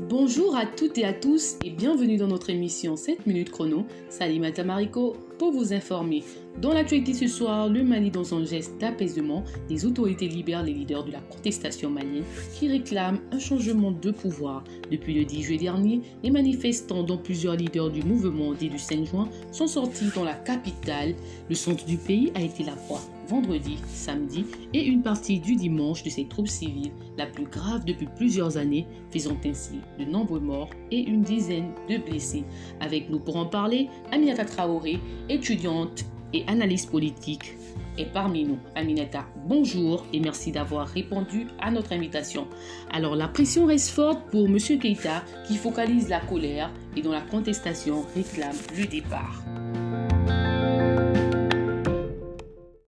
Bonjour à toutes et à tous et bienvenue dans notre émission 7 minutes chrono. Salimata Mariko pour vous informer. Dans l'actualité ce soir, le Mali dans un geste d'apaisement, les autorités libèrent les leaders de la protestation malienne qui réclament un changement de pouvoir. Depuis le 10 juillet dernier, les manifestants dont plusieurs leaders du mouvement dès du 5 juin sont sortis dans la capitale. Le centre du pays a été la proie vendredi, samedi et une partie du dimanche de ces troupes civiles, la plus grave depuis plusieurs années, faisant ainsi de nombreux morts et une dizaine de blessés. Avec nous pour en parler, Aminata Traoré, étudiante et analyste politique, est parmi nous. Aminata, bonjour et merci d'avoir répondu à notre invitation. Alors la pression reste forte pour M. Keita qui focalise la colère et dont la contestation réclame le départ.